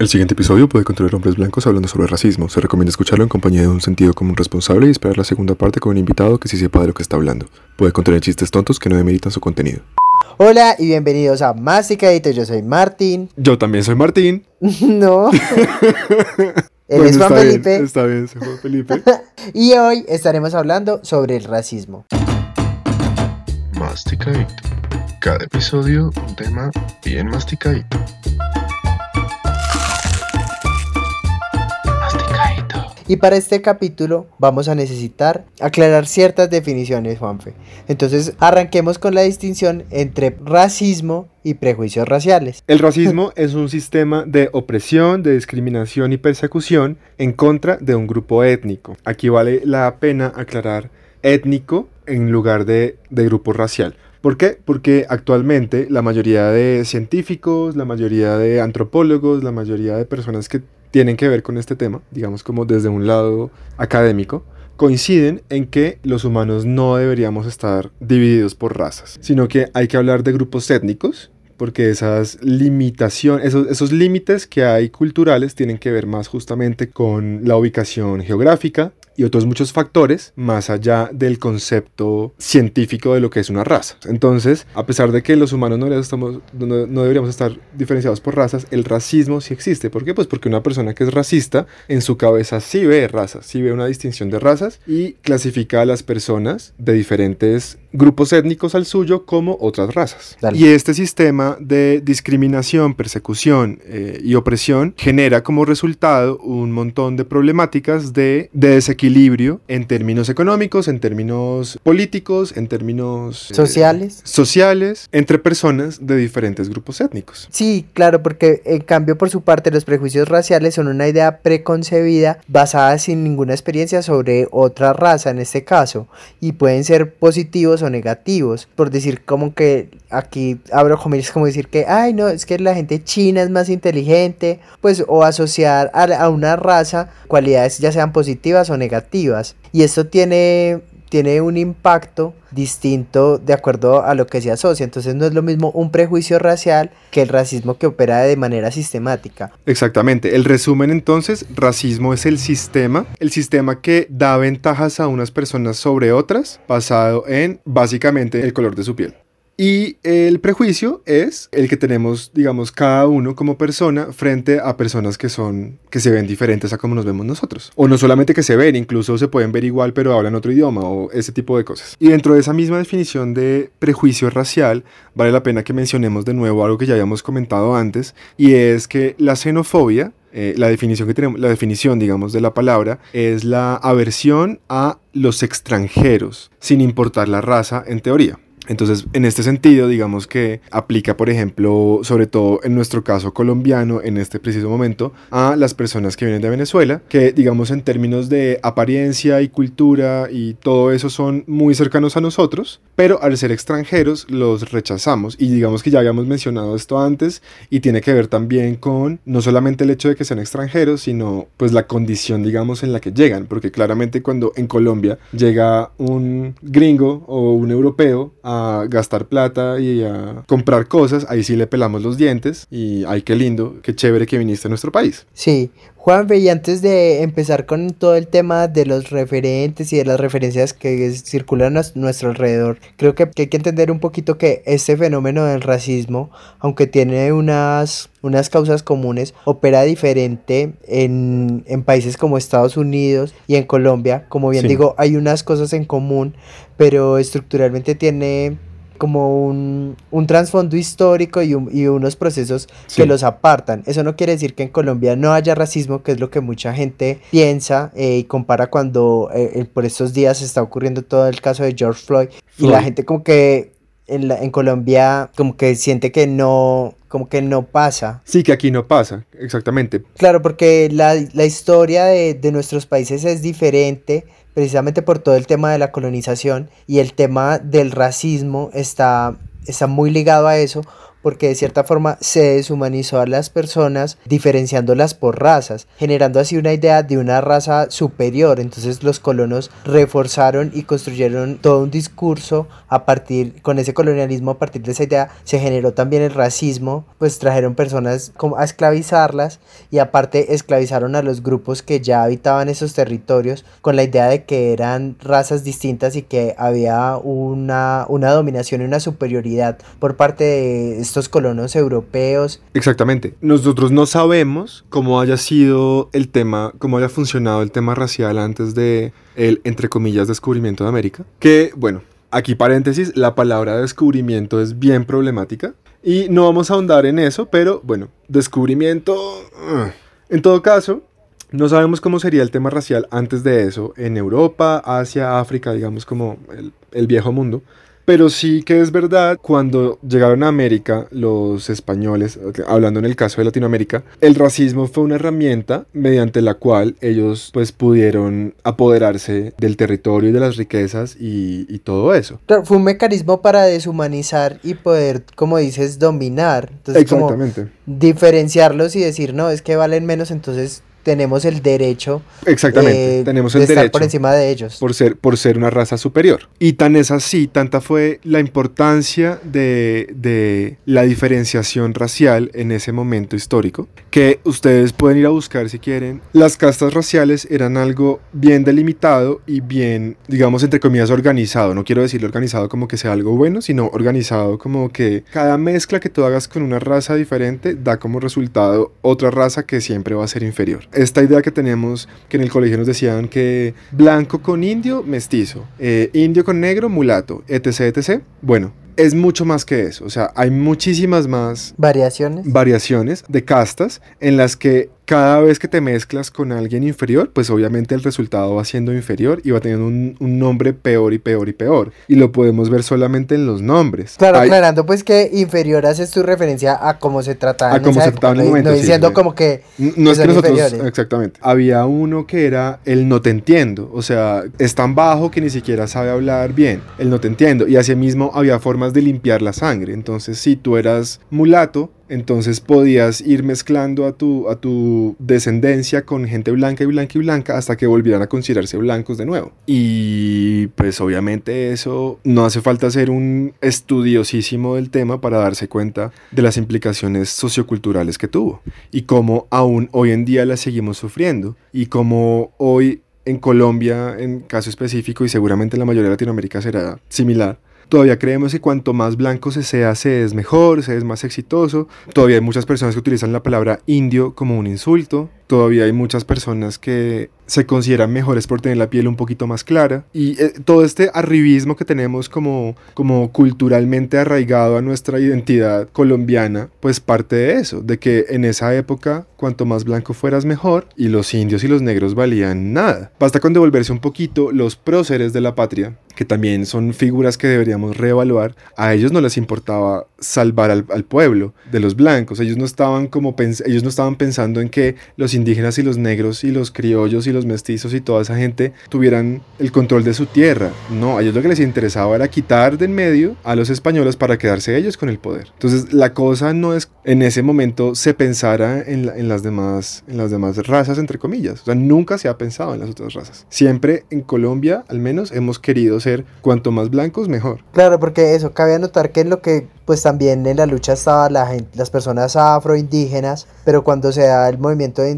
El siguiente episodio puede contener hombres blancos hablando sobre racismo. Se recomienda escucharlo en compañía de un sentido común responsable y esperar la segunda parte con un invitado que sí sepa de lo que está hablando. Puede contener chistes tontos que no demeritan su contenido. Hola y bienvenidos a Masticadito. Yo soy Martín. Yo también soy Martín. no. Él es Juan está Felipe. Bien, está bien, soy Juan Felipe. y hoy estaremos hablando sobre el racismo. Masticadito. Cada episodio un tema bien masticadito. Y para este capítulo vamos a necesitar aclarar ciertas definiciones, Juanfe. Entonces arranquemos con la distinción entre racismo y prejuicios raciales. El racismo es un sistema de opresión, de discriminación y persecución en contra de un grupo étnico. Aquí vale la pena aclarar étnico en lugar de, de grupo racial. ¿Por qué? Porque actualmente la mayoría de científicos, la mayoría de antropólogos, la mayoría de personas que tienen que ver con este tema, digamos como desde un lado académico, coinciden en que los humanos no deberíamos estar divididos por razas, sino que hay que hablar de grupos étnicos, porque esas limitaciones, esos, esos límites que hay culturales tienen que ver más justamente con la ubicación geográfica, y otros muchos factores más allá del concepto científico de lo que es una raza. Entonces, a pesar de que los humanos no, estamos, no, no, deberíamos estar diferenciados por razas, el racismo sí existe. ¿Por qué? Pues porque una persona que es racista en su cabeza sí ve razas, sí ve una distinción de razas y clasifica a las personas de diferentes grupos étnicos al suyo como otras razas. Dale. Y este sistema de discriminación, persecución eh, y opresión genera como resultado un montón de problemáticas de, de desequilibrio equilibrio en términos económicos, en términos políticos, en términos eh, sociales. sociales, entre personas de diferentes grupos étnicos. Sí, claro, porque en cambio por su parte los prejuicios raciales son una idea preconcebida basada sin ninguna experiencia sobre otra raza en este caso y pueden ser positivos o negativos, por decir como que aquí abro comillas como decir que ay no, es que la gente china es más inteligente, pues o asociar a, a una raza cualidades ya sean positivas o negativas y esto tiene, tiene un impacto distinto de acuerdo a lo que se asocia. Entonces no es lo mismo un prejuicio racial que el racismo que opera de manera sistemática. Exactamente. El resumen entonces, racismo es el sistema, el sistema que da ventajas a unas personas sobre otras basado en básicamente el color de su piel. Y el prejuicio es el que tenemos, digamos, cada uno como persona frente a personas que son, que se ven diferentes a como nos vemos nosotros. O no solamente que se ven, incluso se pueden ver igual pero hablan otro idioma o ese tipo de cosas. Y dentro de esa misma definición de prejuicio racial, vale la pena que mencionemos de nuevo algo que ya habíamos comentado antes, y es que la xenofobia eh, la definición que tenemos, la definición, digamos, de la palabra es la aversión a los extranjeros, sin importar la raza en teoría. Entonces, en este sentido, digamos que aplica, por ejemplo, sobre todo en nuestro caso colombiano, en este preciso momento, a las personas que vienen de Venezuela, que, digamos, en términos de apariencia y cultura y todo eso son muy cercanos a nosotros, pero al ser extranjeros los rechazamos. Y digamos que ya habíamos mencionado esto antes y tiene que ver también con no solamente el hecho de que sean extranjeros, sino pues la condición, digamos, en la que llegan, porque claramente cuando en Colombia llega un gringo o un europeo a gastar plata y a comprar cosas, ahí sí le pelamos los dientes y ay, qué lindo, qué chévere que viniste a nuestro país. Sí, Juan, y antes de empezar con todo el tema de los referentes y de las referencias que circulan a nuestro alrededor, creo que, que hay que entender un poquito que este fenómeno del racismo, aunque tiene unas, unas causas comunes, opera diferente en, en países como Estados Unidos y en Colombia. Como bien sí. digo, hay unas cosas en común, pero estructuralmente tiene como un, un trasfondo histórico y, un, y, unos procesos sí. que los apartan. Eso no quiere decir que en Colombia no haya racismo, que es lo que mucha gente piensa eh, y compara cuando eh, por estos días está ocurriendo todo el caso de George Floyd. Y la gente como que en, la, en Colombia como que siente que no, como que no pasa. Sí, que aquí no pasa, exactamente. Claro, porque la, la historia de, de nuestros países es diferente precisamente por todo el tema de la colonización y el tema del racismo está, está muy ligado a eso porque de cierta forma se deshumanizó a las personas diferenciándolas por razas, generando así una idea de una raza superior. Entonces los colonos reforzaron y construyeron todo un discurso a partir, con ese colonialismo, a partir de esa idea se generó también el racismo, pues trajeron personas a esclavizarlas y aparte esclavizaron a los grupos que ya habitaban esos territorios con la idea de que eran razas distintas y que había una, una dominación y una superioridad por parte de estos colonos europeos. Exactamente. Nosotros no sabemos cómo haya sido el tema, cómo haya funcionado el tema racial antes de el, entre comillas, descubrimiento de América. Que, bueno, aquí paréntesis, la palabra descubrimiento es bien problemática. Y no vamos a ahondar en eso, pero bueno, descubrimiento... uh. En todo caso, no sabemos cómo sería el tema racial antes de eso en Europa, Asia, África, digamos como el, el viejo mundo. Pero sí que es verdad, cuando llegaron a América los españoles, hablando en el caso de Latinoamérica, el racismo fue una herramienta mediante la cual ellos pues pudieron apoderarse del territorio y de las riquezas y, y todo eso. Fue un mecanismo para deshumanizar y poder, como dices, dominar. Entonces, como Exactamente. diferenciarlos y decir, no, es que valen menos, entonces tenemos el derecho Exactamente, eh, tenemos de el estar derecho. por encima de ellos. por ser, por ser una raza superior. Y tan es así, tanta fue la importancia de, de la diferenciación racial en ese momento histórico, que ustedes pueden ir a buscar si quieren. Las castas raciales eran algo bien delimitado y bien, digamos, entre comillas, organizado. No quiero decirlo organizado como que sea algo bueno, sino organizado como que cada mezcla que tú hagas con una raza diferente da como resultado otra raza que siempre va a ser inferior. Esta idea que tenemos, que en el colegio nos decían que blanco con indio, mestizo, eh, indio con negro, mulato, etc, etc. Bueno, es mucho más que eso. O sea, hay muchísimas más Variaciones. variaciones de castas en las que cada vez que te mezclas con alguien inferior, pues obviamente el resultado va siendo inferior y va teniendo un, un nombre peor y peor y peor. Y lo podemos ver solamente en los nombres. Claro, Hay- aclarando pues que inferior haces tu referencia a cómo se trataba A en cómo esa se trataba en el época, momento, no sí, diciendo sí. como que No es que nosotros, inferiores. exactamente. Había uno que era el no te entiendo, o sea, es tan bajo que ni siquiera sabe hablar bien, el no te entiendo. Y asimismo había formas de limpiar la sangre. Entonces, si tú eras mulato, entonces podías ir mezclando a tu, descendencia con gente blanca y blanca y blanca hasta que volvieran a considerarse blancos de nuevo. Y pues obviamente eso no hace falta ser un estudiosísimo del tema para darse cuenta de las implicaciones socioculturales que tuvo y cómo aún hoy en día las seguimos sufriendo y cómo hoy en Colombia, en caso específico, y seguramente en la mayoría de Latinoamérica será similar, todavía creemos que cuanto más blanco se sea, se es mejor, se es más exitoso. Todavía hay muchas personas que utilizan la palabra indio como un insulto. Todavía hay muchas personas que se consideran mejores por tener la piel un poquito más clara. Y eh, todo este arribismo que tenemos como, como culturalmente arraigado a nuestra identidad colombiana, pues parte de eso, de que en esa época cuanto más blanco fueras mejor y los indios y los negros valían nada. Basta con devolverse un poquito los próceres de la patria, que también son figuras que deberíamos reevaluar. A ellos no les importaba salvar al, al pueblo de los blancos. Ellos no estaban como ellos no estaban pensando en que los indígenas y los negros y los criollos y los mestizos y toda esa gente tuvieran el control de su tierra. No, a ellos lo que les interesaba era quitar de en medio a los españoles para quedarse ellos con el poder. Entonces la cosa no es en ese momento se pensara en, la- en las demás en las demás razas entre comillas. O sea, nunca se ha pensado en las otras razas. Siempre en Colombia, al menos, hemos querido ser cuanto más blancos mejor. Claro, porque eso, cabe anotar que en lo que pues también en la lucha estaba la las personas afroindígenas, pero cuando se da el movimiento de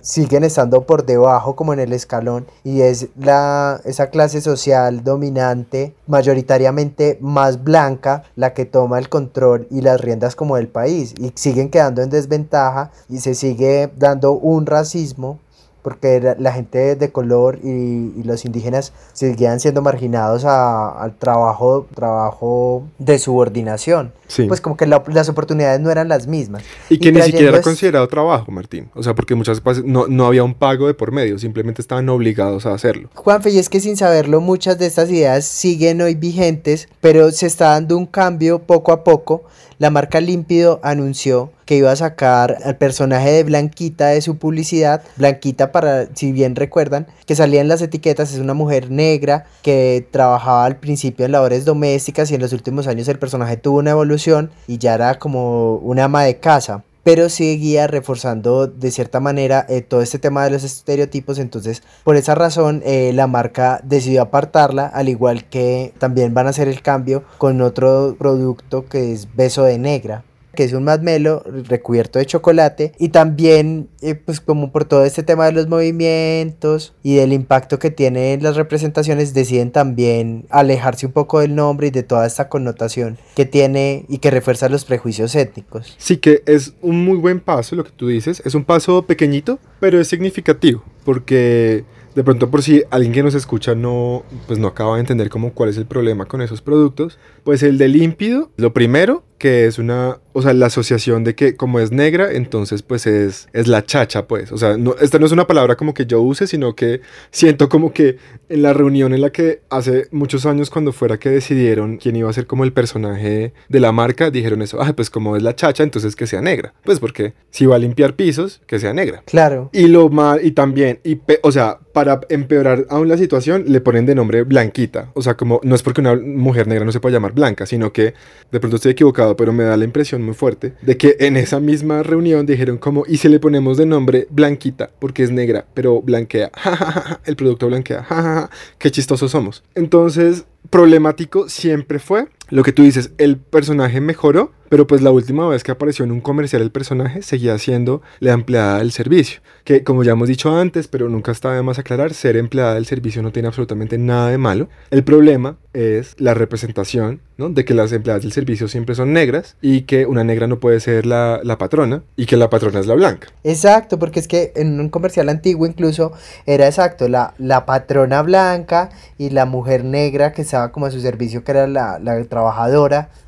siguen estando por debajo como en el escalón y es la esa clase social dominante, mayoritariamente más blanca, la que toma el control y las riendas como del país y siguen quedando en desventaja y se sigue dando un racismo porque la, gente de color y, y los indígenas seguían siendo marginados a- al trabajo, trabajo de subordinación. Sí. Pues como que la- las oportunidades no eran las mismas. y que y ni siquiera era considerado trabajo, Martín. O sea, porque muchas veces no, no había un pago de por medio, simplemente estaban obligados a hacerlo. Juanfe, y es que sin saberlo muchas de estas ideas siguen hoy vigentes, pero se está dando un cambio poco a poco. La marca Límpido anunció que iba a sacar al personaje de Blanquita de su publicidad. Blanquita, para si bien recuerdan, que salía en las etiquetas, es una mujer negra que trabajaba al principio en labores domésticas y en los últimos años el personaje tuvo una evolución y ya era como una ama de casa pero seguía reforzando de cierta manera eh, todo este tema de los estereotipos, entonces por esa razón eh, la marca decidió apartarla, al igual que también van a hacer el cambio con otro producto que es Beso de Negra que es un masmelo recubierto de chocolate y también eh, pues como por todo este tema de los movimientos y del impacto que tienen las representaciones deciden también alejarse un poco del nombre y de toda esta connotación que tiene y que refuerza los prejuicios étnicos. Sí que es un muy buen paso lo que tú dices, es un paso pequeñito pero es significativo porque de pronto por si alguien que nos escucha no, pues no acaba de entender cómo cuál es el problema con esos productos, pues el de límpido, lo primero que es una, o sea, la asociación de que como es negra, entonces pues es, es la chacha, pues. O sea, no, esta no es una palabra como que yo use, sino que siento como que en la reunión en la que hace muchos años cuando fuera que decidieron quién iba a ser como el personaje de la marca, dijeron eso, ah, pues como es la chacha, entonces que sea negra. Pues porque si va a limpiar pisos, que sea negra. Claro. Y lo mal, y también, y o sea, para empeorar aún la situación, le ponen de nombre Blanquita. O sea, como no es porque una mujer negra no se pueda llamar Blanca, sino que de pronto estoy equivocado pero me da la impresión muy fuerte de que en esa misma reunión dijeron como, y si le ponemos de nombre Blanquita, porque es negra, pero blanquea, el producto blanquea, qué chistosos somos. Entonces, problemático siempre fue lo que tú dices, el personaje mejoró, pero pues la última vez que apareció en un comercial el personaje seguía siendo la empleada del servicio. Que como ya hemos dicho antes, pero nunca está de más aclarar, ser empleada del servicio no tiene absolutamente nada de malo. El problema es la representación, ¿no? De que las empleadas del servicio siempre son negras y que una negra no puede ser la, la patrona y que la patrona es la blanca. Exacto, porque es que en un comercial antiguo incluso era exacto, la, la patrona blanca y la mujer negra que estaba como a su servicio, que era la, la trabajadora.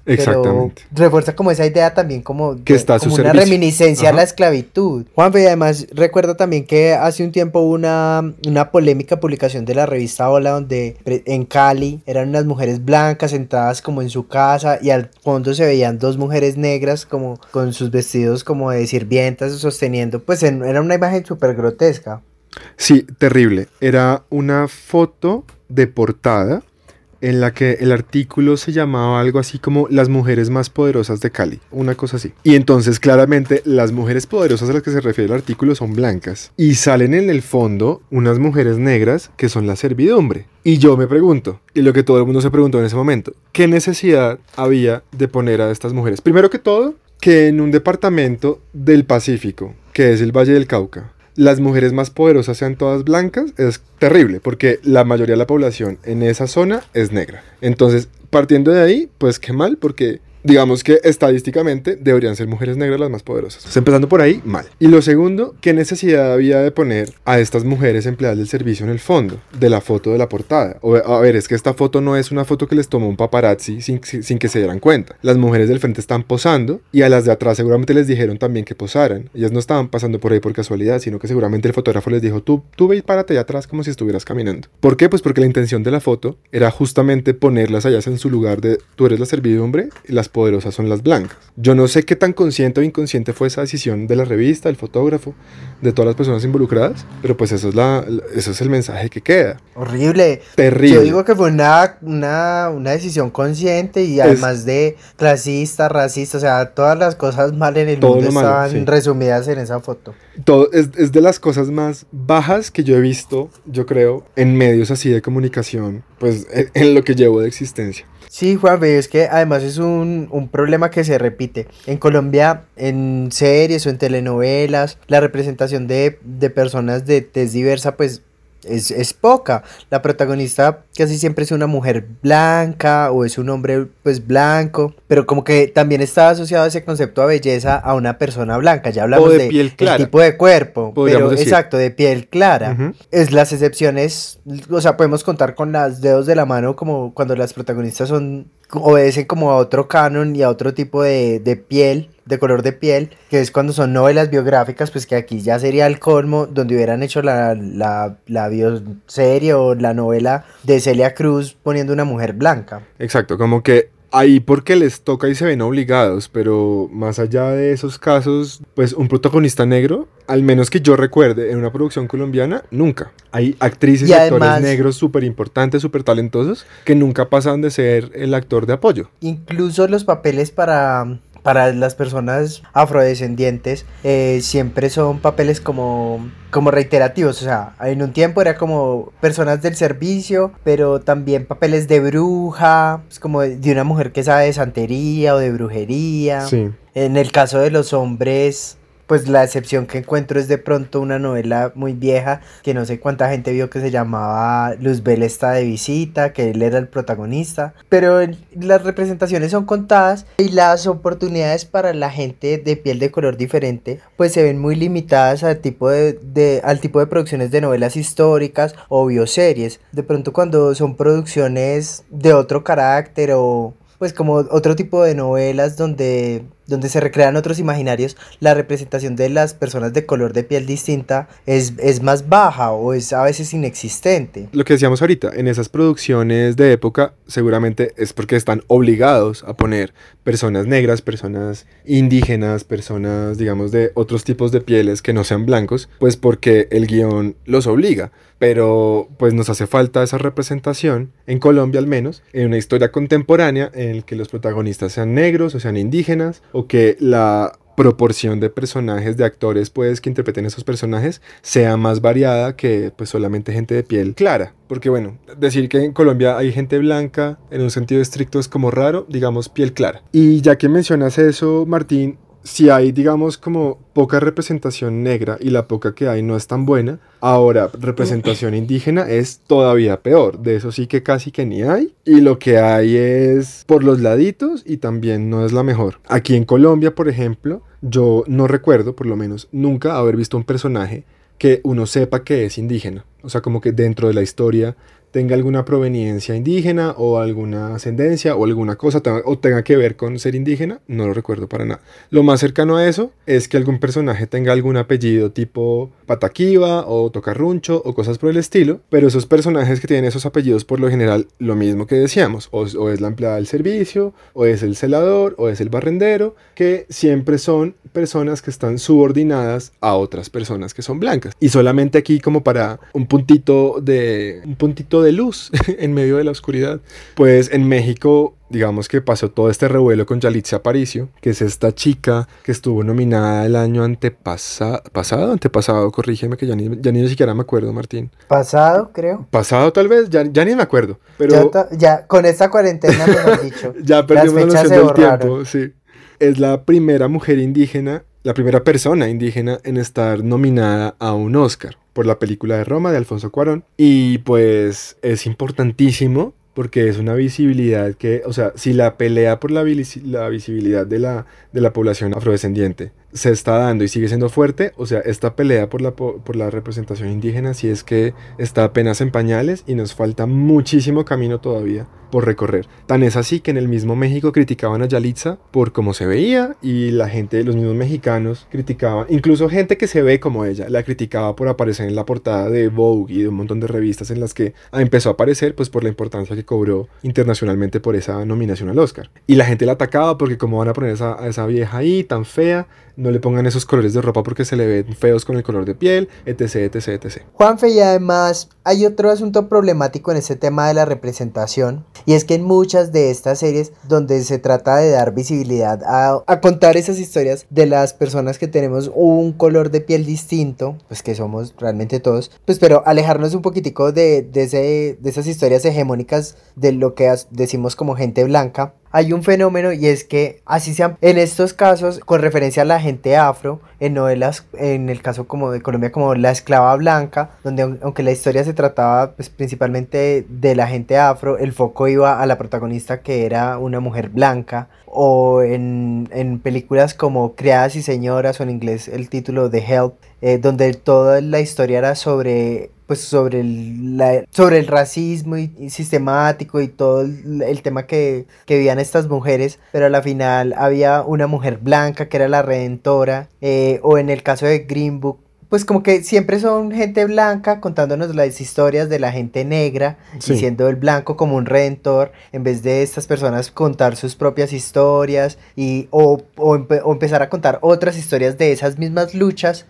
Exactamente. Pero refuerza como esa idea también como, que está como una reminiscencia a la esclavitud. Juanfe, y además recuerdo también que hace un tiempo hubo una, una polémica publicación de la revista Hola donde en Cali eran unas mujeres blancas sentadas como en su casa y al fondo se veían dos mujeres negras como con sus vestidos como de sirvientas sosteniendo, pues era una imagen súper grotesca. Sí, terrible. Era una foto de portada en la que el artículo se llamaba algo así como las mujeres más poderosas de Cali, una cosa así. Y entonces claramente las mujeres poderosas a las que se refiere el artículo son blancas y salen en el fondo unas mujeres negras que son la servidumbre. Y yo me pregunto, y lo que todo el mundo se preguntó en ese momento, ¿qué necesidad había de poner a estas mujeres? Primero que todo, que en un departamento del Pacífico, que es el Valle del Cauca, las mujeres más poderosas sean todas blancas es terrible, porque la mayoría de la población en esa zona es negra. Entonces, partiendo de ahí, pues qué mal, porque digamos que estadísticamente deberían ser mujeres negras las más poderosas. empezando por ahí, mal. Y lo segundo, ¿qué necesidad había de poner a estas mujeres empleadas del servicio en el fondo de la foto de la portada? O, a ver, es que esta foto no es una foto que les tomó un paparazzi sin, sin, que se dieran cuenta. Las mujeres del frente están posando y a las de atrás seguramente les dijeron también que posaran. Ellas no estaban pasando por ahí por casualidad, sino que seguramente el fotógrafo les dijo, tú, tú ve y párate allá atrás como si estuvieras caminando. ¿Por qué? Pues porque la intención de la foto era justamente ponerlas allá en su lugar de tú eres la servidumbre y las poderosas son las blancas. Yo no sé qué tan consciente o inconsciente fue esa decisión de la revista, del fotógrafo, de todas las personas involucradas, pero pues eso es, la, eso es el mensaje que queda. Horrible. Terrible. Yo digo que fue una, una, una decisión consciente y además de clasista, racista, o sea, todas las cosas mal en el mundo estaban resumidas en esa foto. Todo, es, es de las cosas más bajas que yo he visto, yo creo, en medios así de comunicación, pues en lo que llevo de existencia. Sí, Juan, es que además es un, un, problema que se repite. En Colombia, en series o en telenovelas, la representación de, de personas de tez diversa, pues es, poca. La protagonista casi siempre es una mujer blanca o es un hombre pues blanco, pero como que también está asociado ese concepto de belleza a una persona blanca. Ya hablamos de, piel tipo de cuerpo, pero exacto, de piel clara. Es las excepciones, o sea, podemos contar con las dedos de la mano como cuando las protagonistas son obedecen como a otro canon y a otro tipo de, de piel de color de piel, que es cuando son novelas biográficas, pues que aquí ya sería el colmo, donde hubieran hecho la, la, la bioserie o la novela de Celia Cruz poniendo una mujer blanca. Exacto, como que ahí porque les toca y se ven obligados, pero más allá de esos casos, pues un protagonista negro, al menos que yo recuerde en una producción colombiana, nunca. Hay actrices y, actores negros súper importantes, súper talentosos, que nunca pasan de ser el actor de apoyo. Incluso los papeles para para las personas afrodescendientes eh, siempre son papeles como, como reiterativos. O sea, en un tiempo era como personas del servicio, pero también papeles de bruja, es como de una mujer que sabe de santería o de brujería. Sí. En el caso de los hombres, pues la excepción que encuentro es de pronto una novela muy vieja que no sé cuánta gente vio que se llamaba Luzbel está de visita, que él era el protagonista, pero las representaciones son contadas y las oportunidades para la gente de piel de color diferente pues se ven muy limitadas al tipo de, al tipo de producciones de novelas históricas o bioseries. De pronto cuando son producciones de otro carácter o pues como otro tipo de novelas donde, donde se recrean otros imaginarios, la representación de las personas de color de piel distinta es, es más baja o es a veces inexistente. Lo que decíamos ahorita, en esas producciones de época seguramente es porque están obligados a poner personas negras, personas indígenas, personas digamos de otros tipos de pieles que no sean blancos, pues porque el guion los obliga pero pues nos hace falta esa representación, en Colombia al menos, en una historia contemporánea en la que los protagonistas sean negros o sean indígenas, o que la proporción de personajes, de actores, pues, que interpreten esos personajes, sea más variada que, pues, solamente gente de piel clara. Porque, bueno, decir que en Colombia hay gente blanca, en un sentido estricto, es como raro, digamos, piel clara. Y ya que mencionas eso, Martín, si hay, digamos, como poca representación negra y la poca que hay no es tan buena, ahora representación indígena es todavía peor. De eso sí que casi que ni hay. Y lo que hay es por los laditos y también no es la mejor. Aquí en Colombia, por ejemplo, yo no recuerdo, por lo menos, nunca haber visto un personaje que uno sepa que es indígena. O sea, como que dentro de la historia tenga alguna proveniencia indígena o alguna ascendencia o alguna cosa o tenga que ver con ser indígena, no lo recuerdo para nada. Lo más cercano a eso es que algún personaje tenga algún apellido tipo Pataquiva o Tocarruncho o cosas por el estilo, pero esos personajes que tienen esos apellidos por lo general lo mismo que decíamos, o, o es la empleada del servicio, o es el celador, o es el barrendero, que siempre son personas que están subordinadas a otras personas que son blancas. Y solamente aquí como para un puntito de un puntito de luz en medio de la oscuridad. Pues en México digamos que pasó todo este revuelo con Yalitza Aparicio, que es esta chica que estuvo nominada el año antepasado, pasado, antepasado, corrígeme que ya ni, ya ni siquiera me acuerdo, Martín. Pasado, creo. Pasado tal vez, ya, ya ni me acuerdo. Pero ya, con esta cuarentena, mejor dicho. ya perdimos la noción del tiempo, sí. Es la primera mujer indígena, la primera persona indígena en estar nominada a un Oscar por la película de Roma de Alfonso Cuarón. Y pues es importantísimo porque es una visibilidad que, o sea, si la pelea por la, la visibilidad de la, de la población afrodescendiente se está dando y sigue siendo fuerte, o sea, esta pelea por la, por la representación indígena si es que está apenas en pañales y nos falta muchísimo camino todavía por recorrer. Tan es así que en el mismo México criticaban a Yalitza por cómo se veía y la gente, los mismos mexicanos criticaban, incluso gente que se ve como ella, la criticaba por aparecer en la portada de Vogue y de un montón de revistas en las que empezó a aparecer pues por la importancia que cobró internacionalmente por esa nominación al Oscar. Y la gente la atacaba porque cómo van a poner esa, a esa vieja ahí tan fea, no le pongan esos colores de ropa porque se le ven feos con el color de piel, etc, etc, etc. Juanfe, y además hay otro asunto problemático en este tema de la representación, y es que en muchas de estas series donde se trata de dar visibilidad a, a contar esas historias de las personas que tenemos un color de piel distinto, pues que somos realmente todos, pues pero alejarnos un poquitico de, de, ese, de esas historias hegemónicas de lo que decimos como gente blanca, hay un fenómeno y es que así sean en estos casos con referencia a la gente afro en novelas en el caso como de Colombia como La esclava blanca donde aunque la historia se trataba pues, principalmente de la gente afro el foco iba a la protagonista que era una mujer blanca o en, en películas como Criadas y Señoras o en inglés el título de Help eh, donde toda la historia era sobre pues sobre el, sobre el racismo y, sistemático y todo el, tema que, que, vivían estas mujeres, pero a la final había una mujer blanca que era la redentora, eh, o en el caso de Green Book, pues como que siempre son gente blanca contándonos las historias de la gente negra Sí. y siendo el blanco como un redentor en vez de estas personas contar sus propias historias y o, o empe- o empezar a contar otras historias de esas mismas luchas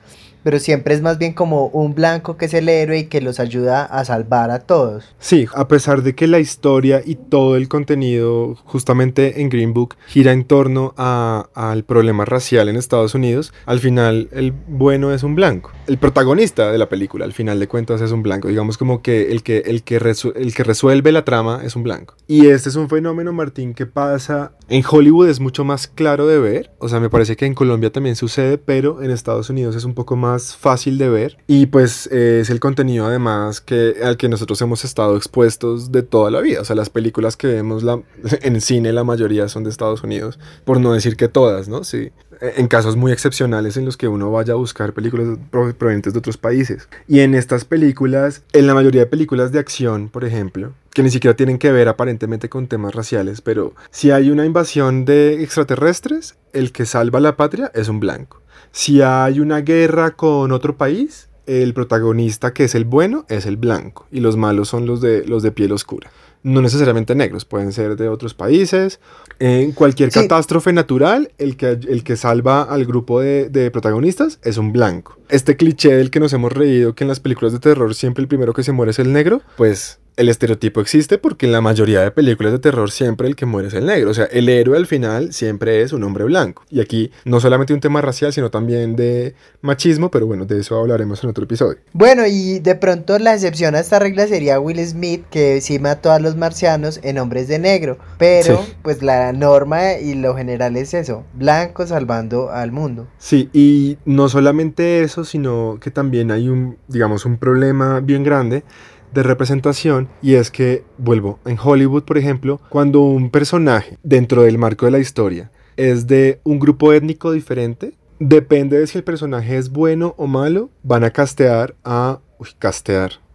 pero siempre es más bien como un blanco que es el héroe y que los ayuda a salvar a todos. Sí, a pesar de que la historia y todo el contenido justamente en Green Book gira en torno a- al problema racial en Estados Unidos, al final el bueno es un blanco. El protagonista de la película, al final de cuentas, es un blanco. Digamos como que el que, el que, el que resuelve la trama es un blanco. Y este es un fenómeno, Martín, que pasa en Hollywood es mucho más claro de ver. O sea, me parece que en Colombia también sucede, pero en Estados Unidos es un poco más fácil de ver. Y pues eh, es el contenido además que, al que nosotros hemos estado expuestos de toda la vida. O sea, las películas que vemos en cine, la mayoría son de Estados Unidos. Por no decir que todas, ¿no? Sí. Eh, En casos muy excepcionales en los que uno vaya a buscar películas pro- provenientes de otros países. Y en estas películas, en la mayoría de películas de acción, por ejemplo, que ni siquiera tienen que ver aparentemente con temas raciales, pero si hay una invasión de extraterrestres, el que salva la patria es un blanco. Si hay una guerra con otro país, el protagonista que es el bueno es el blanco y los malos son los de, los de piel oscura. No necesariamente negros, pueden ser de otros países. En cualquier Sí. catástrofe natural, el que, el que salva al grupo de, de protagonistas es un blanco. Este cliché del que nos hemos reído, que en las películas de terror siempre el primero que se muere es el negro, pues el estereotipo existe porque en la mayoría de películas de terror siempre el que muere es el negro. O sea, el héroe al final siempre es un hombre blanco. Y aquí no solamente un tema racial, sino también de machismo, pero bueno, de eso hablaremos en otro episodio. Bueno, y de pronto la excepción a esta regla sería Will Smith, que sí mató a los marcianos en hombres de negro. Pero, Sí. pues la norma y lo general es eso: blanco salvando al mundo. Sí, y no solamente eso, sino que también hay un, digamos, un problema bien grande de representación y es que, vuelvo, en Hollywood, por ejemplo, cuando un personaje dentro del marco de la historia es de un grupo étnico diferente, depende de si el personaje es bueno o malo, van a castear a... Uy, castear.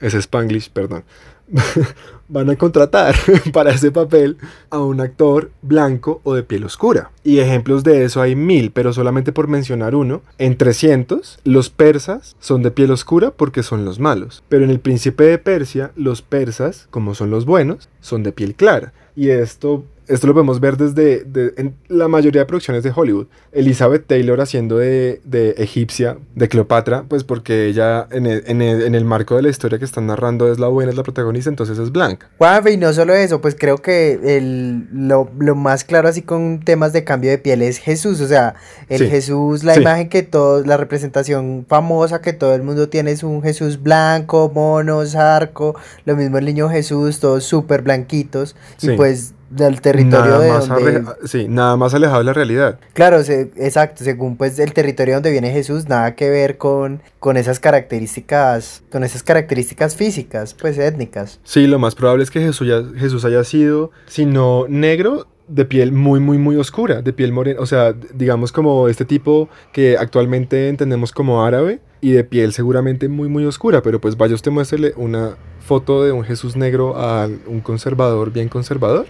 Es Spanglish, perdón. van a contratar para ese papel a un actor blanco o de piel oscura. Y ejemplos de eso hay mil, pero solamente por mencionar uno, en 300 los persas son de piel oscura porque son los malos. Pero en el príncipe de Persia, los persas, como son los buenos, son de piel clara. Y esto, esto lo podemos ver desde de- en la mayoría de producciones de Hollywood. Elizabeth Taylor haciendo de, de egipcia, de Cleopatra, pues porque ella en el, en el- en el marco de la historia que están narrando es la buena, es la protagonista, entonces es blanca. Y no solo eso, pues creo que el, lo, lo más claro así con temas de cambio de piel es Jesús, o sea, el Sí, Jesús, la sí. imagen que todos, la representación famosa que todo el mundo tiene es un Jesús blanco, mono, zarco, lo mismo el niño Jesús, todos súper blanquitos, Sí. y pues del territorio nada de más donde... sí, nada más alejado de la realidad. Claro, se- exacto, según pues el territorio donde viene Jesús, nada que ver con, con esas características, con esas características físicas, pues étnicas. Sí, lo más probable es que Jesús, ya- Jesús haya sido, si no negro, de piel muy, muy, muy oscura, de piel morena, o sea, digamos como este tipo que actualmente entendemos como árabe y de piel seguramente muy, muy oscura, pero pues vaya usted muéstrele una foto de un Jesús negro a un conservador bien conservador.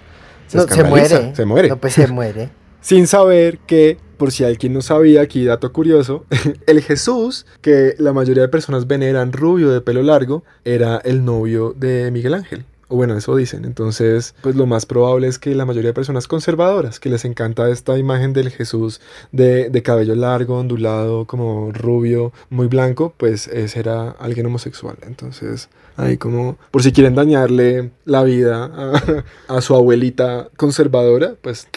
No, se muere. Se muere. No, pues se muere. Sin saber que, por si alguien no sabía, aquí dato curioso, el Jesús que la mayoría de personas veneran rubio de pelo largo, era el novio de Miguel Ángel. O bueno, eso dicen. Entonces, pues lo más probable es que la mayoría de personas conservadoras, que les encanta esta imagen del Jesús de, de cabello largo, ondulado, como rubio, muy blanco, pues ese era alguien homosexual. Entonces, ahí como, por si quieren dañarle la vida a, su abuelita conservadora, pues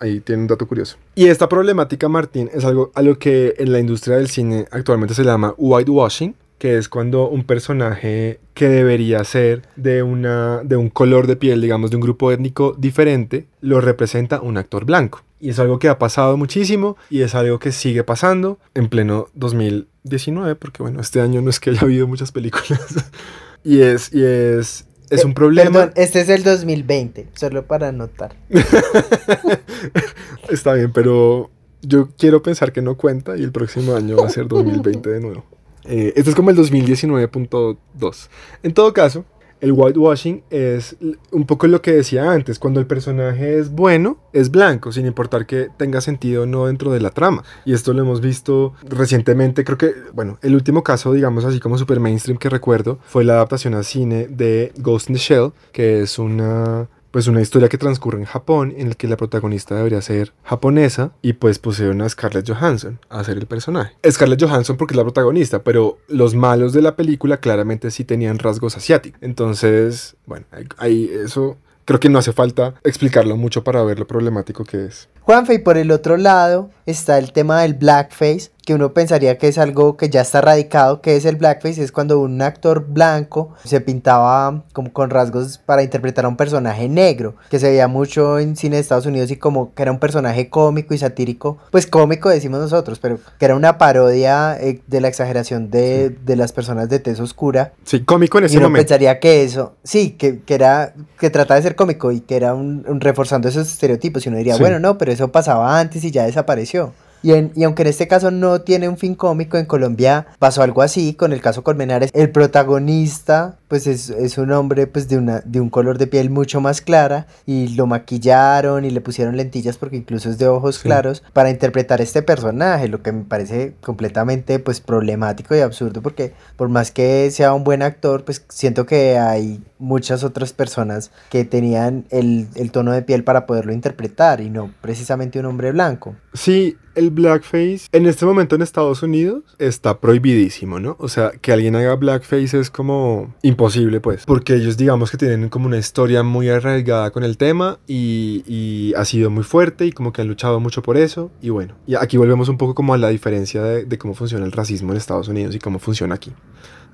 Ahí tiene un dato curioso. Y esta problemática, Martín, es algo a lo que en la industria del cine actualmente se llama whitewashing, que es cuando un personaje que debería ser de, una, de un color de piel, digamos, de un grupo étnico diferente, lo representa un actor blanco. Y es algo que ha pasado muchísimo y es algo que sigue pasando en pleno 2019, porque bueno, este año no es que haya habido muchas películas. y es, y es, es un Eh, problema. Perdón, este es el 2020, solo para anotar. Está bien, pero yo quiero pensar que no cuenta y el próximo año va a ser 2020 de nuevo. Eh, este es como el 2019.2. En todo caso, el whitewashing es un poco lo que decía antes, cuando el personaje es bueno, es blanco, sin importar que tenga sentido no dentro de la trama. Y esto lo hemos visto recientemente, creo que, bueno, el último caso, digamos así como super mainstream que recuerdo, fue la adaptación al cine de Ghost in the Shell, que es una pues una historia que transcurre en Japón en la que la protagonista debería ser japonesa y pues pusieron a Scarlett Johansson a hacer el personaje. Scarlett Johansson porque es la protagonista, pero los malos de la película claramente sí tenían rasgos asiáticos. Entonces, bueno, ahí eso creo que no hace falta explicarlo mucho para ver lo problemático que es. Juanfe, y por el otro lado está el tema del blackface, que uno pensaría que es algo que ya está radicado, que es el blackface, es cuando un actor blanco se pintaba como con rasgos para interpretar a un personaje negro, que se veía mucho en cine de Estados Unidos y como que era un personaje cómico y satírico, pues cómico decimos nosotros, pero que era una parodia eh, de la exageración de, de, las personas de tez oscura. Sí, cómico en ese y uno pensaría que eso, sí, que, que, era, que trataba de ser cómico y que era un, reforzando esos estereotipos y uno diría, bueno, no, pero eso pasaba antes y ya desapareció. Y, y, aunque en este caso no tiene un fin cómico, en Colombia pasó algo así con el caso Colmenares. El protagonista pues es, es, un hombre pues de, una, de un color de piel mucho más clara y lo maquillaron y le pusieron lentillas porque incluso es de ojos claros para interpretar este personaje, lo que me parece completamente pues problemático y absurdo porque por más que sea un buen actor pues siento que hay muchas otras personas que tenían el, el tono de piel para poderlo interpretar y no precisamente un hombre blanco. Sí, el blackface en este momento en Estados Unidos está prohibidísimo, ¿no? O sea, que alguien haga blackface es como imposible, pues, porque ellos digamos que tienen como una historia muy arraigada con el tema y, ha sido muy fuerte y como que han luchado mucho por eso y bueno, y aquí volvemos un poco como a la diferencia de cómo funciona el racismo en Estados Unidos y cómo funciona aquí.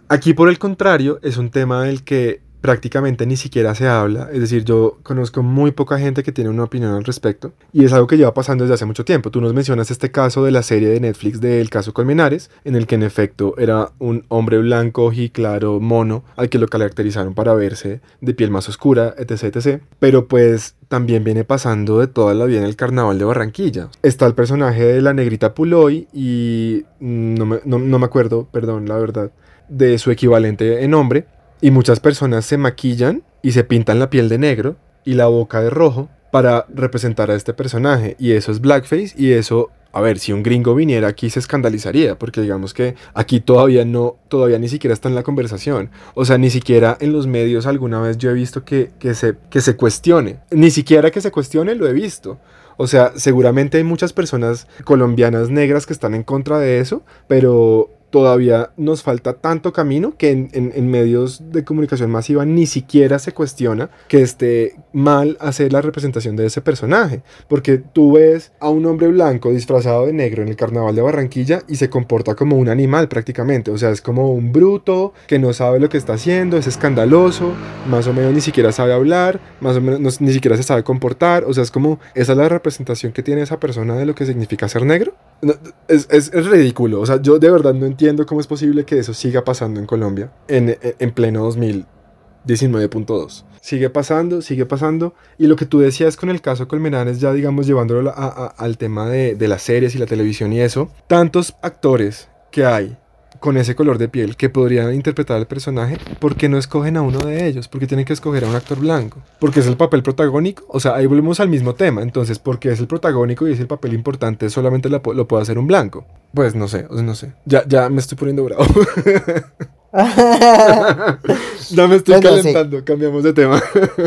Aquí por el contrario es un tema del que prácticamente ni siquiera se habla, es decir, yo conozco muy poca gente que tiene una opinión al respecto y es algo que lleva pasando desde hace mucho tiempo. Tú nos mencionas este caso de la serie de Netflix del caso Colmenares, en el que en efecto era un hombre blanco claro, mono, al que lo caracterizaron para verse de piel más oscura, etc, etc. Pero pues también viene pasando de toda la vida en el carnaval de Barranquilla. Está el personaje de la negrita Puloy y no me, no me acuerdo, perdón, la verdad, de su equivalente en hombre, y muchas personas se maquillan y se pintan la piel de negro y la boca de rojo para representar a este personaje. Y eso es blackface y eso, a ver, si un gringo viniera aquí se escandalizaría, porque digamos que aquí todavía no, todavía ni siquiera está en la conversación. O sea, ni siquiera en los medios alguna vez yo he visto que, que, se, que se cuestione. Ni siquiera que se cuestione lo he visto. O sea, seguramente hay muchas personas colombianas negras que están en contra de eso, pero todavía nos falta tanto camino que en, medios de comunicación masiva ni siquiera se cuestiona que esté mal hacer la representación de ese personaje. Porque tú ves a un hombre blanco disfrazado de negro en el carnaval de Barranquilla y se comporta como un animal prácticamente. O sea, es como un bruto que no sabe lo que está haciendo, es escandaloso, más o menos ni siquiera sabe hablar, más o menos ni siquiera se sabe comportar. O sea, es como esa es la representación que tiene esa persona de lo que significa ser negro. Es, es, es ridículo. O sea, yo de verdad no entiendo cómo es posible que eso siga pasando en Colombia en, en pleno 2019.2. Sigue pasando, sigue pasando. Y lo que tú decías con el caso Colmenares, ya digamos llevándolo al tema de, de las series y la televisión y eso, tantos actores que hay con ese color de piel que podrían interpretar al personaje, ¿por qué no escogen a uno de ellos? ¿Por qué tienen que escoger a un actor blanco? ¿Porque es el papel protagónico? O sea, ahí volvemos al mismo tema. Entonces, porque es el protagónico y es el papel importante, solamente lo, puede hacer un blanco. Pues no sé, no sé. Ya, ya me estoy poniendo bravo. ya me estoy calentando, cambiamos de tema.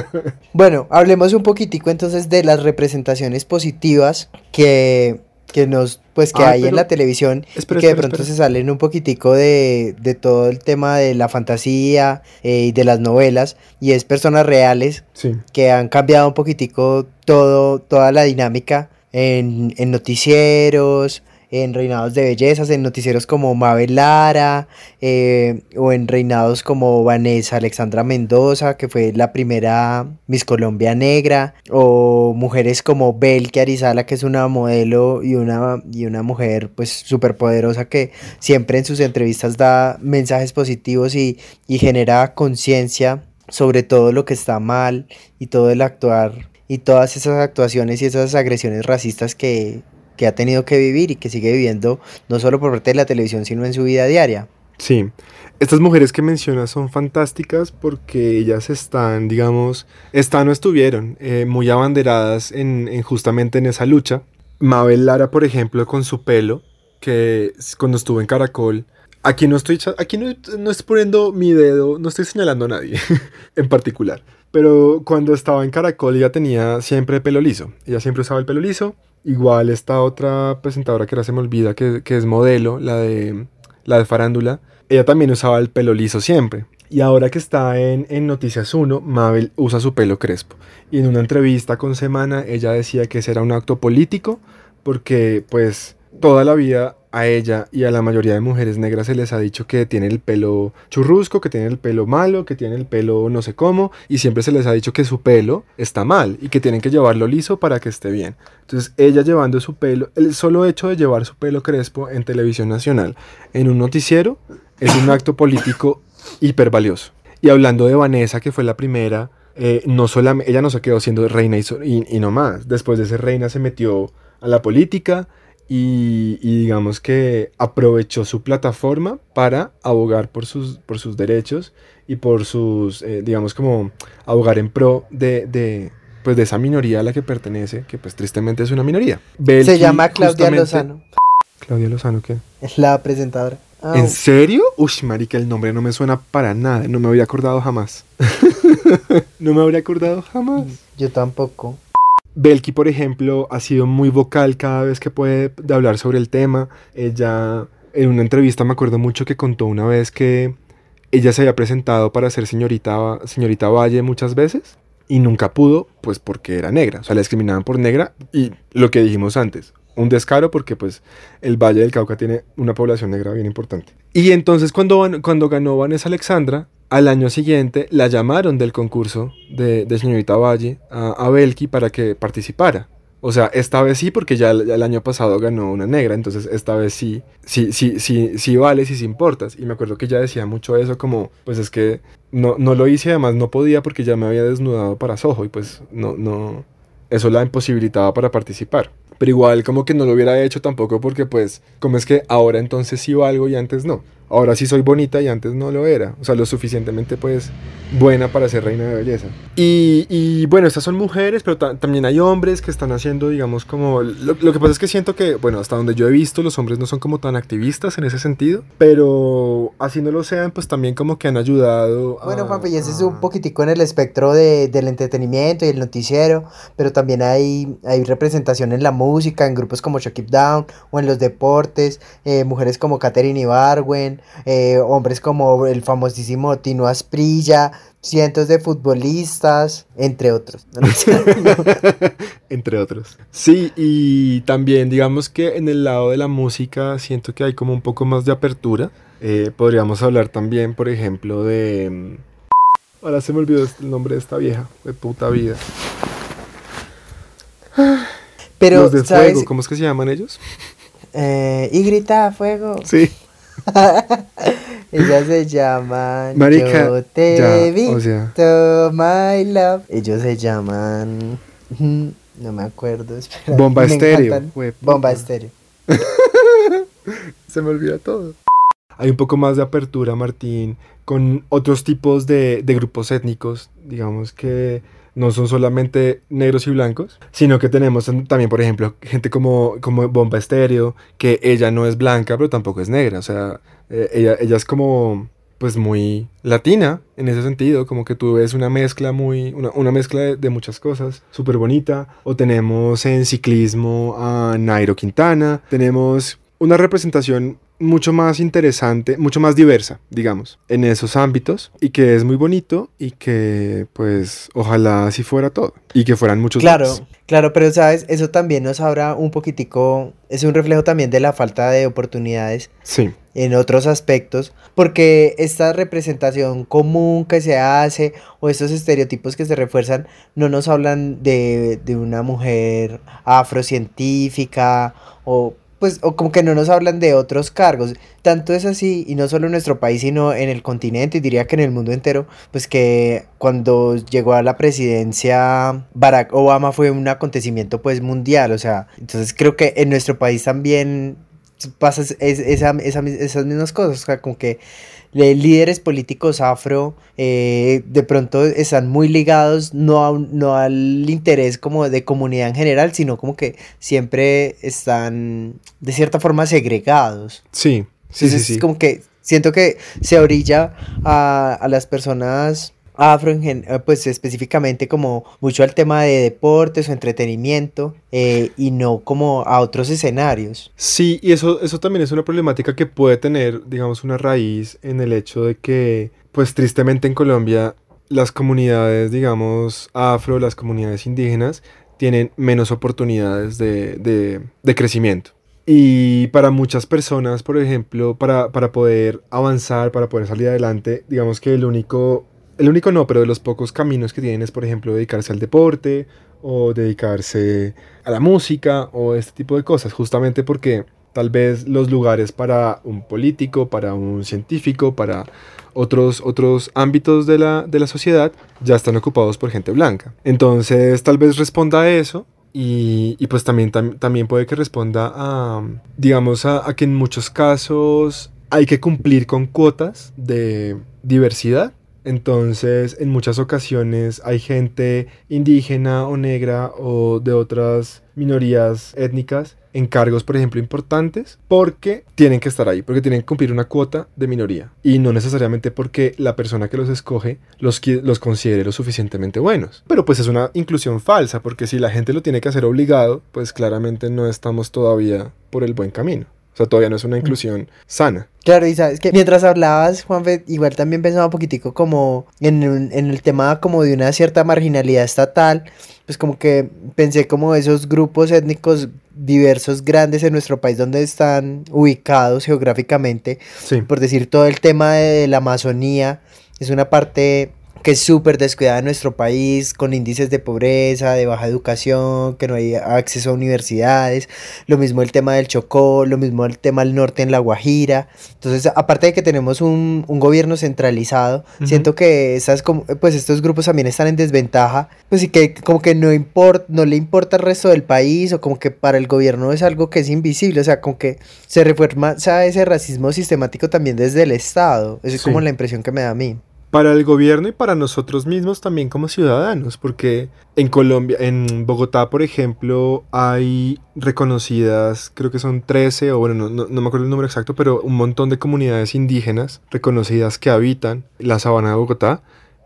bueno, hablemos un poquitico entonces de las representaciones positivas que que nos pues que hay en la televisión que de pronto se salen un poquitico de, de, todo el tema de la fantasía eh, y de las novelas y es personas reales que han cambiado un poquitico todo toda la dinámica en, en noticieros en reinados de bellezas, en noticieros como Mabel Lara, eh, o en reinados como Vanessa Alexandra Mendoza, que fue la primera Miss Colombia Negra, o mujeres como Belki Arizala, que es una modelo y una, y una mujer pues súper poderosa que siempre en sus entrevistas da mensajes positivos y, y genera conciencia sobre todo lo que está mal y todo el actuar y todas esas actuaciones y esas agresiones racistas que, que ha tenido que vivir y que sigue viviendo no solo por parte de la televisión, sino en su vida diaria. Sí, estas mujeres que mencionas son fantásticas porque ellas están, digamos, están o estuvieron eh, muy abanderadas en, en justamente en esa lucha. Mabel Lara, por ejemplo, con su pelo, que cuando estuvo en Caracol, aquí no estoy, aquí no, no estoy poniendo mi dedo, no estoy señalando a nadie en particular, pero cuando estaba en Caracol ella tenía siempre pelo liso, ella siempre usaba el pelo liso, igual esta otra presentadora que ahora se me olvida, que, es modelo, la de, la de farándula, ella también usaba el pelo liso siempre. Y ahora que está en, en, Noticias 1, Mabel usa su pelo crespo. Y en una entrevista con Semana, ella decía que ese era un acto político porque pues toda la vida a ella y a la mayoría de mujeres negras se les ha dicho que tiene el pelo churrusco, que tiene el pelo malo, que tiene el pelo no sé cómo, y siempre se les ha dicho que su pelo está mal y que tienen que llevarlo liso para que esté bien. Entonces ella llevando su pelo, el solo hecho de llevar su pelo crespo en televisión nacional, en un noticiero, es un acto político hiper valioso. Y hablando de Vanessa, que fue la primera, eh, no solamente, ella no se quedó siendo reina y no más. Después de ser reina se metió a la política, y, digamos que aprovechó su plataforma para abogar por sus, por sus derechos y por sus, eh, digamos como abogar en pro de, de, pues de esa minoría a la que pertenece, que pues tristemente es una minoría. Se llama Claudia Lozano. ¿Claudia Lozano qué? Es la presentadora. ¿En serio? Uy, marica, el nombre no me suena para nada, no me habría acordado jamás. no me habría acordado jamás. Yo tampoco. Belki, por ejemplo, ha sido muy vocal cada vez que puede hablar sobre el tema. Ella, en una entrevista me acuerdo mucho que contó una vez que ella se había presentado para ser señorita, señorita Valle muchas veces y nunca pudo, pues porque era negra. O sea, la discriminaban por negra y lo que dijimos antes, un descaro porque pues el Valle del Cauca tiene una población negra bien importante. Y entonces cuando, cuando ganó Vanessa Alexandra, al año siguiente la llamaron del concurso de, de señorita Valle a, a, Belki para que participara. O sea, esta vez sí, porque ya, ya, el año pasado ganó una negra, entonces esta vez sí, sí, sí, sí, sí vale, sí, sí importas. Y me acuerdo que ella decía mucho eso, como, pues es que no, no lo hice, además no podía porque ya me había desnudado para Soho y pues no, no, eso la imposibilitaba para participar. Pero igual como que no lo hubiera hecho tampoco porque pues, como es que ahora entonces sí valgo y antes no ahora sí soy bonita y antes no lo era. O sea, lo suficientemente pues buena para ser reina de belleza. Y, y bueno, estas son mujeres, pero también hay hombres que están haciendo, digamos, como... Lo, lo, que pasa es que siento que, bueno, hasta donde yo he visto, los hombres no son como tan activistas en ese sentido, pero así no lo sean, pues también como que han ayudado. A, bueno, Juanpe, y ese es un poquitico en el espectro de, del entretenimiento y el noticiero, pero también hay, hay representación en la música, en grupos como Shock It Down o en los deportes, eh, mujeres como Katherine Ibarwen, eh, hombres como el famosísimo Tino Asprilla, cientos de futbolistas, entre otros. entre otros. Sí, y también digamos que en el lado de la música siento que hay como un poco más de apertura. Eh, podríamos hablar también, por ejemplo, de... Mm, ahora se me olvidó el nombre de esta vieja, de puta vida. Pero, Los de fuego, ¿cómo es que se llaman ellos? Eh, y grita fuego. Sí. Ellas se llaman Marica, Yo te ya, vi, o sea. my love. Ellos se llaman. No me acuerdo. espera, Bomba Estéreo, Bomba estéreo. Se me olvida todo. Hay un poco más de apertura, Martín, con otros tipos de, de grupos étnicos, digamos que no son solamente negros y blancos, sino que tenemos también, por ejemplo, gente como, como Bomba Estéreo, que ella no es blanca, pero tampoco es negra, o sea, eh, ella, ella es como, pues muy latina en ese sentido, como que tú ves una mezcla muy, una, una mezcla de, de muchas cosas, súper bonita, o tenemos en ciclismo a Nairo Quintana, tenemos una representación mucho más interesante, mucho más diversa, digamos, en esos ámbitos y que es muy bonito y que pues ojalá así fuera todo y que fueran muchos Claro, más. claro, pero sabes, eso también nos habla un poquitico, es un reflejo también de la falta de oportunidades Sí, en otros aspectos, porque esta representación común que se hace o estos estereotipos que se refuerzan no nos hablan de, de una mujer afrocientífica o pues o como que no nos hablan de otros cargos. Tanto es así, y no solo en nuestro país, sino en el continente, y diría que en el mundo entero, pues que cuando llegó a la presidencia Barack Obama fue un acontecimiento pues mundial, o sea, entonces creo que en nuestro país también pasa esa, esas mismas cosas, o sea, como que líderes políticos afro eh, de pronto están muy ligados no, no al interés como de comunidad en general, sino como que siempre están de cierta forma segregados. Sí, sí, sí, sí. Es como que siento que se orilla a, a las personas afro, eh, pues específicamente como mucho al tema de deportes o entretenimiento eh, y no como a otros escenarios. Sí, y eso, eso también es una problemática que puede tener, digamos, una raíz en el hecho de que, pues tristemente en Colombia, las comunidades, digamos, afro, las comunidades indígenas, tienen menos oportunidades de, de, de crecimiento. Y para muchas personas, por ejemplo, para, para poder avanzar, para poder salir adelante, digamos que el único el único no, pero de los pocos caminos que tienen es, por ejemplo, dedicarse al deporte o dedicarse a la música o este tipo de cosas, justamente porque tal vez los lugares para un político, para un científico, para otros, otros ámbitos de la, de la sociedad ya están ocupados por gente blanca. Entonces tal vez responda a eso y, y, pues también, también puede que responda a, digamos, a, que en muchos casos hay que cumplir con cuotas de diversidad entonces, en muchas ocasiones hay gente indígena o negra o de otras minorías étnicas en cargos, por ejemplo, importantes, porque tienen que estar ahí, porque tienen que cumplir una cuota de minoría. Y no necesariamente porque la persona que los escoge los, los considere lo suficientemente buenos. Pero pues es una inclusión falsa, porque si la gente lo tiene que hacer obligado, pues claramente no estamos todavía por el buen camino. O sea, todavía no es una inclusión sana. Claro, y sabes que mientras hablabas, Juanfe, igual también pensaba un poquitico como en, en el tema como de una cierta marginalidad estatal, pues como que pensé como esos grupos étnicos diversos grandes en nuestro país donde están ubicados geográficamente, sí. por decir todo el tema de la Amazonía, es una parte que es súper descuidada en nuestro país, con índices de pobreza, de baja educación, que no hay acceso a universidades, lo mismo el tema del Chocó, lo mismo el tema del norte en La Guajira. Entonces, aparte de que tenemos un, un gobierno centralizado, uh -huh. siento que esas, pues estos grupos también están en desventaja, pues y que como que no, import, no le importa el resto del país o como que para el gobierno es algo que es invisible, o sea, como que se refuerza ese racismo sistemático también desde el Estado. Esa es sí. como la impresión que me da a mí para el gobierno y para nosotros mismos también como ciudadanos, porque en Colombia, en Bogotá, por ejemplo, hay reconocidas, creo que son 13, o bueno, no, no, me acuerdo el número exacto, pero un montón de comunidades indígenas reconocidas que habitan la sabana de Bogotá,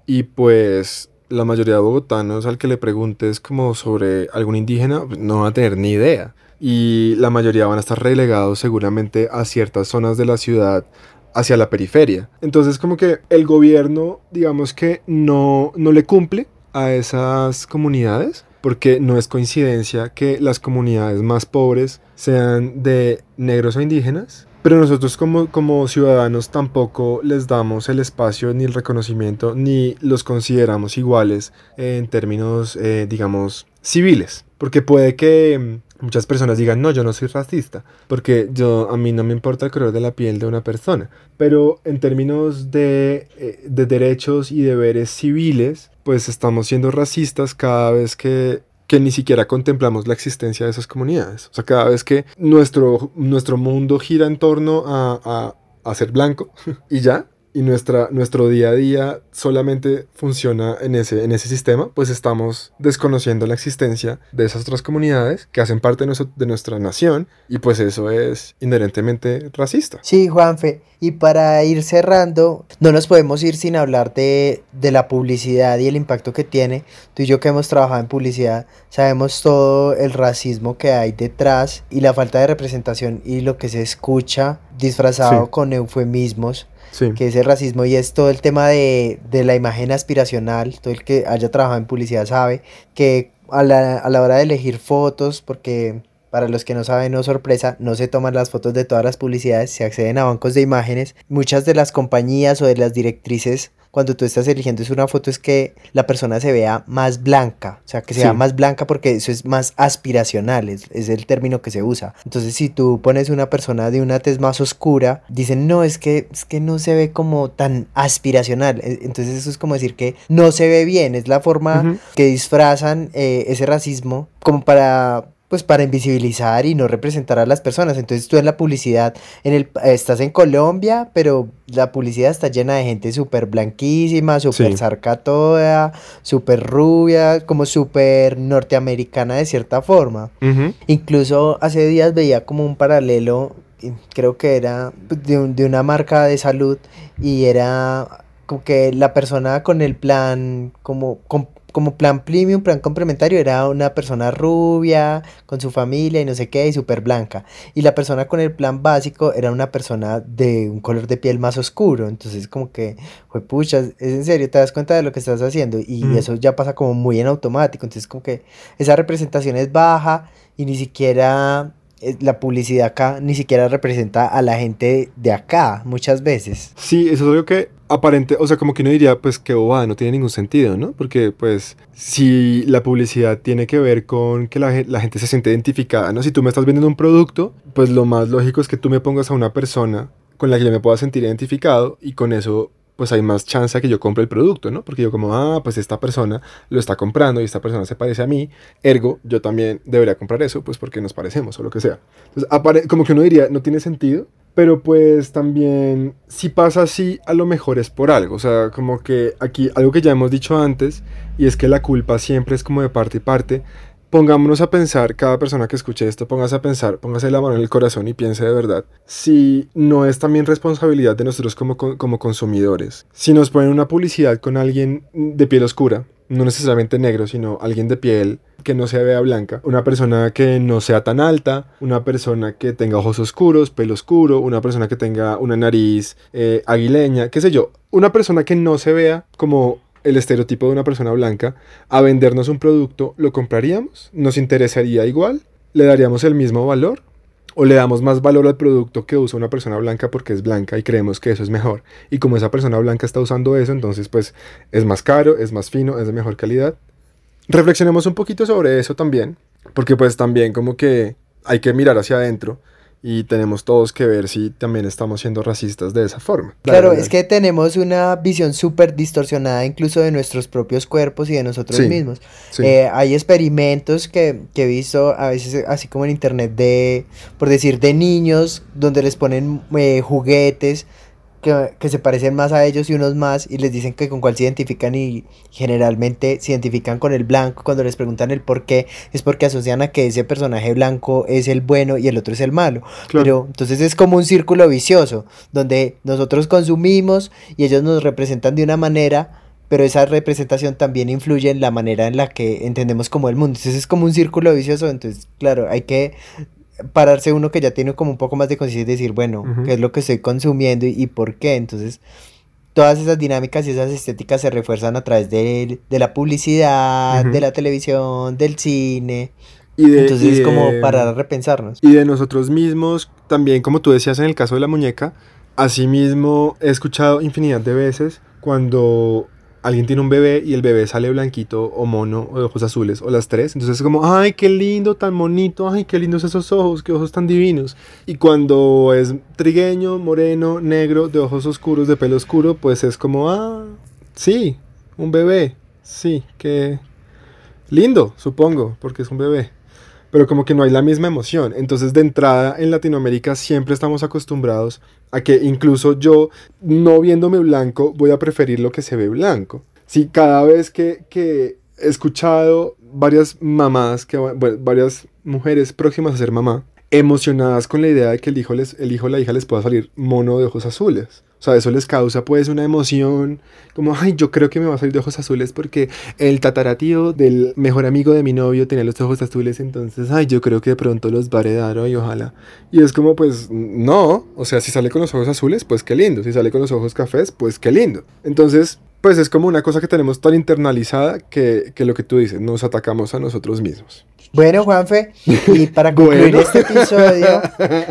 y pues la mayoría de bogotanos al que le preguntes como sobre algún indígena, no va a tener ni idea. Y la mayoría van a estar relegados seguramente a ciertas zonas de la ciudad hacia la periferia. Entonces como que el gobierno digamos que no, no le cumple a esas comunidades porque no es coincidencia que las comunidades más pobres sean de negros o indígenas, pero nosotros como, como ciudadanos tampoco les damos el espacio ni el reconocimiento ni los consideramos iguales en términos, eh, digamos, civiles. Porque puede que muchas personas digan, no, yo no soy racista, porque yo, a mí no me importa el color de la piel de una persona. Pero en términos de, eh, de derechos y deberes civiles, pues estamos siendo racistas cada vez que que ni siquiera contemplamos la existencia de esas comunidades. O sea, cada vez que nuestro, nuestro mundo gira en torno a, a, a ser blanco y ya, y nuestra, nuestro día a día solamente funciona en ese, en ese sistema, pues estamos desconociendo la existencia de esas otras comunidades que hacen parte de, nuestro, de nuestra nación y pues eso es inherentemente racista. Sí, Juanfe. Y para ir cerrando, no nos podemos ir sin hablar de, de la publicidad y el impacto que tiene. Tú y yo que hemos trabajado en publicidad sabemos todo el racismo que hay detrás y la falta de representación y lo que se escucha disfrazado sí. con eufemismos Que es el racismo y es todo el tema de, de, la imagen aspiracional, todo el que haya trabajado en publicidad sabe que a la, a la hora de elegir fotos, porque para los que no saben, no sorpresa, no se toman las fotos de todas las publicidades, se acceden a bancos de imágenes. Muchas de las compañías o de las directrices cuando tú estás eligiendo es una foto es que la persona se vea más blanca, o sea, que se sí. vea más blanca porque eso es más aspiracional, es, es, el término que se usa. Entonces, si tú pones una persona de una tez más oscura, dicen, no, es que, es que no se ve como tan aspiracional. Entonces, eso es como decir que no se ve bien, es la forma uh -huh. que disfrazan eh, ese racismo como para pues para invisibilizar y no representar a las personas. Entonces tú en la publicidad, en el, estás en Colombia, pero la publicidad está llena de gente súper blanquísima, súper sarca toda, súper rubia, como súper norteamericana de cierta forma. Incluso hace días veía como un paralelo, creo que era de, de una marca de salud y era como que la persona con el plan como como plan premium, plan complementario, era una persona rubia, con su familia y no sé qué, y súper blanca. Y la persona con el plan básico era una persona de un color de piel más oscuro. Entonces, como que, fue pucha, es en serio, te das cuenta de lo que estás haciendo. Y mm. eso ya pasa como muy en automático. Entonces, como que esa representación es baja y ni siquiera eh, la publicidad acá ni siquiera representa a la gente de acá muchas veces. Sí, eso es algo que aparente, o sea, como que uno diría, pues que bobada, no tiene ningún sentido, ¿no? Porque, pues, si la publicidad tiene que ver con que la, gente se siente identificada, ¿no? Si tú me estás vendiendo un producto, pues lo más lógico es que tú me pongas a una persona con la que yo me pueda sentir identificado y con eso pues hay más chance a que yo compre el producto, ¿no? Porque yo como, ah, pues esta persona lo está comprando y esta persona se parece a mí, ergo, yo también debería comprar eso, pues porque nos parecemos o lo que sea. Entonces, como que uno diría, no tiene sentido, pero pues también si pasa así, a lo mejor es por algo. O sea, como que aquí algo que ya hemos dicho antes, y es que la culpa siempre es como de parte y parte. Pongámonos a pensar, cada persona que escuche esto, póngase a pensar, póngase la mano en el corazón y piense de verdad, si no es también responsabilidad de nosotros como, como consumidores. Si nos ponen una publicidad con alguien de piel oscura, no necesariamente negro, sino alguien de piel que no se vea blanca, una persona que no sea tan alta, una persona que tenga ojos oscuros, pelo oscuro, una persona que tenga una nariz eh, aguileña, qué sé yo, una persona que no se vea como el estereotipo de una persona blanca, a vendernos un producto, ¿lo compraríamos? ¿Nos interesaría igual? ¿Le daríamos el mismo valor? O le damos más valor al producto que usa una persona blanca porque es blanca y creemos que eso es mejor. Y como esa persona blanca está usando eso, entonces pues es más caro, es más fino, es de mejor calidad. Reflexionemos un poquito sobre eso también, porque pues también como que hay que mirar hacia adentro y tenemos todos que ver si también estamos siendo racistas de esa forma. Claro, es que tenemos una visión súper distorsionada incluso de nuestros propios cuerpos y de nosotros mismos. Eh, hay experimentos que, que, he visto a veces así como en internet de, por decir, de niños donde les ponen eh, juguetes que, se parecen más a ellos y unos más y les dicen que con cuál se identifican y generalmente se identifican con el blanco. Cuando les preguntan el por qué es porque asocian a que ese personaje blanco es el bueno y el otro es el malo. Pero entonces es como un círculo vicioso donde nosotros consumimos y ellos nos representan de una manera pero esa representación también influye en la manera en la que entendemos como el mundo. Entonces es como un círculo vicioso. Entonces claro hay que pararse uno que ya tiene como un poco más de conciencia y decir, bueno, ¿qué es lo que estoy consumiendo y, por qué? Entonces, todas esas dinámicas y esas estéticas se refuerzan a través de, la publicidad, de la televisión, del cine. Y de, Entonces, es como parar a repensarnos. Y de nosotros mismos, también, como tú decías en el caso de la muñeca, asimismo he escuchado infinidad de veces cuando alguien tiene un bebé y el bebé sale blanquito o mono o de ojos azules o las tres. Entonces es como, ay, qué lindo, tan bonito, ay, qué lindos esos ojos, qué ojos tan divinos. Y cuando es trigueño, moreno, negro, de ojos oscuros, de pelo oscuro, pues es como, ah, sí, un bebé, sí, qué lindo, supongo, porque es un bebé pero como que no hay la misma emoción. Entonces de entrada en Latinoamérica siempre estamos acostumbrados a que incluso yo, no viéndome blanco, voy a preferir lo que se ve blanco. Si cada vez que, que he escuchado varias mamás, que, varias mujeres próximas a ser mamá, emocionadas con la idea de que el hijo, les, el hijo o la hija les pueda salir mono de ojos azules. O sea, eso les causa pues una emoción como, ay, yo creo que me va a salir de ojos azules porque el tataratío del mejor amigo de mi novio tenía los ojos azules, entonces, ay, yo creo que de pronto los va a heredar hoy, ojalá. Y es como, pues, no, o sea, si sale con los ojos azules, pues qué lindo, si sale con los ojos cafés, pues qué lindo. Entonces, pues es como una cosa que tenemos tan internalizada que, que lo que tú dices, nos atacamos a nosotros mismos. Bueno, Juanfe, y para concluir este episodio,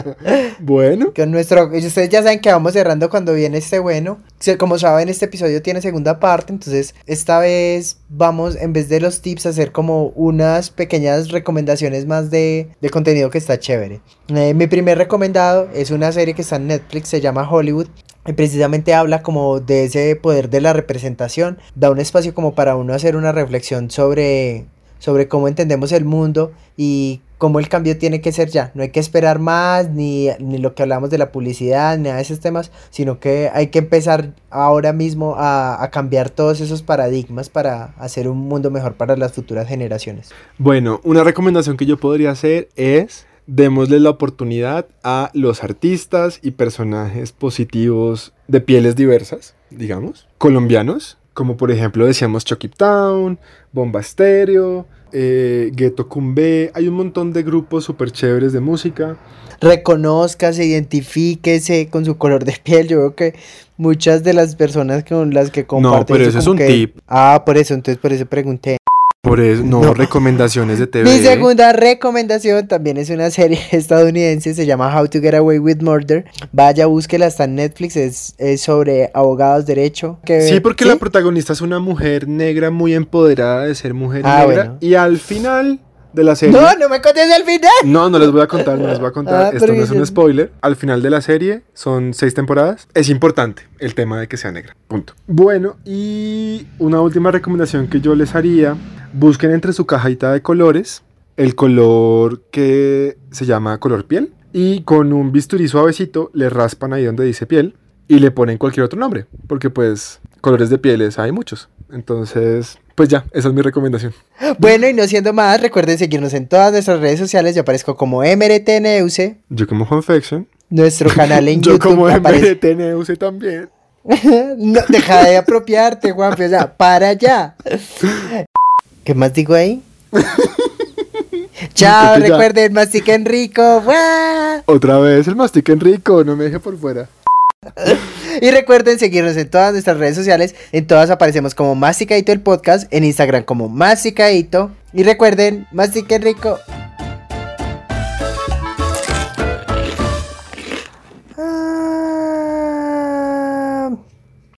bueno, con nuestro, ustedes ya saben que vamos cerrando cuando viene este bueno. Como saben, este episodio tiene segunda parte, entonces esta vez vamos, en vez de los tips, a hacer como unas pequeñas recomendaciones más de, de contenido que está chévere. Eh, mi primer recomendado es una serie que está en Netflix, se llama Hollywood. Precisamente habla como de ese poder de la representación, da un espacio como para uno hacer una reflexión sobre sobre cómo entendemos el mundo y cómo el cambio tiene que ser ya. No hay que esperar más, ni, ni lo que hablamos de la publicidad, ni a esos temas, sino que hay que empezar ahora mismo a, a cambiar todos esos paradigmas para hacer un mundo mejor para las futuras generaciones. Bueno, una recomendación que yo podría hacer es démosle la oportunidad a los artistas y personajes positivos de pieles diversas, digamos, colombianos, como por ejemplo decíamos Chucky Town, Bomba Estéreo, eh, Ghetto Cumbé, hay un montón de grupos súper chéveres de música. Reconózcase, identifíquese con su color de piel. Yo veo que muchas de las personas con las que comparten. pero eso es un que- tip. Ah, por eso, entonces por eso pregunté. Por eso, no, No. recomendaciones de TV. Mi segunda recomendación también es una serie estadounidense, se llama How to Get Away with Murder. Vaya, búsquela, está en Netflix, es, es sobre abogados, derecho. que- Sí, porque la protagonista es una mujer negra muy empoderada de ser mujer Ah, negra. bueno. Y al final de la serie. No, no me contes el final. No, no les voy a contar, no les voy a contar. Ah, Esto pero no es un spoiler. Al final de la serie, son seis temporadas. Es importante el tema de que sea negra. Punto. Bueno, y una última recomendación que yo les haría. Busquen entre su cajita de colores el color que se llama color piel. Y con un bisturí suavecito le raspan ahí donde dice piel. Y le ponen cualquier otro nombre. Porque pues colores de pieles hay muchos. Entonces, pues ya, esa es mi recomendación. Bueno, y no siendo más, recuerden seguirnos en todas nuestras redes sociales. Yo aparezco como MRTNeuse. Yo como Confection. Nuestro canal en Yo YouTube como aparece. MRTNUC también. no, deja de apropiarte, Juanfe, o sea, para allá. ¿Qué más digo ahí? Chao, recuerden, mastiquen rico. Otra vez el mastique Enrico, no me deje por fuera. Y recuerden seguirnos en todas nuestras redes sociales. En todas aparecemos como Masticadito el podcast. En Instagram como Masticadito. Y recuerden, mastiquen rico.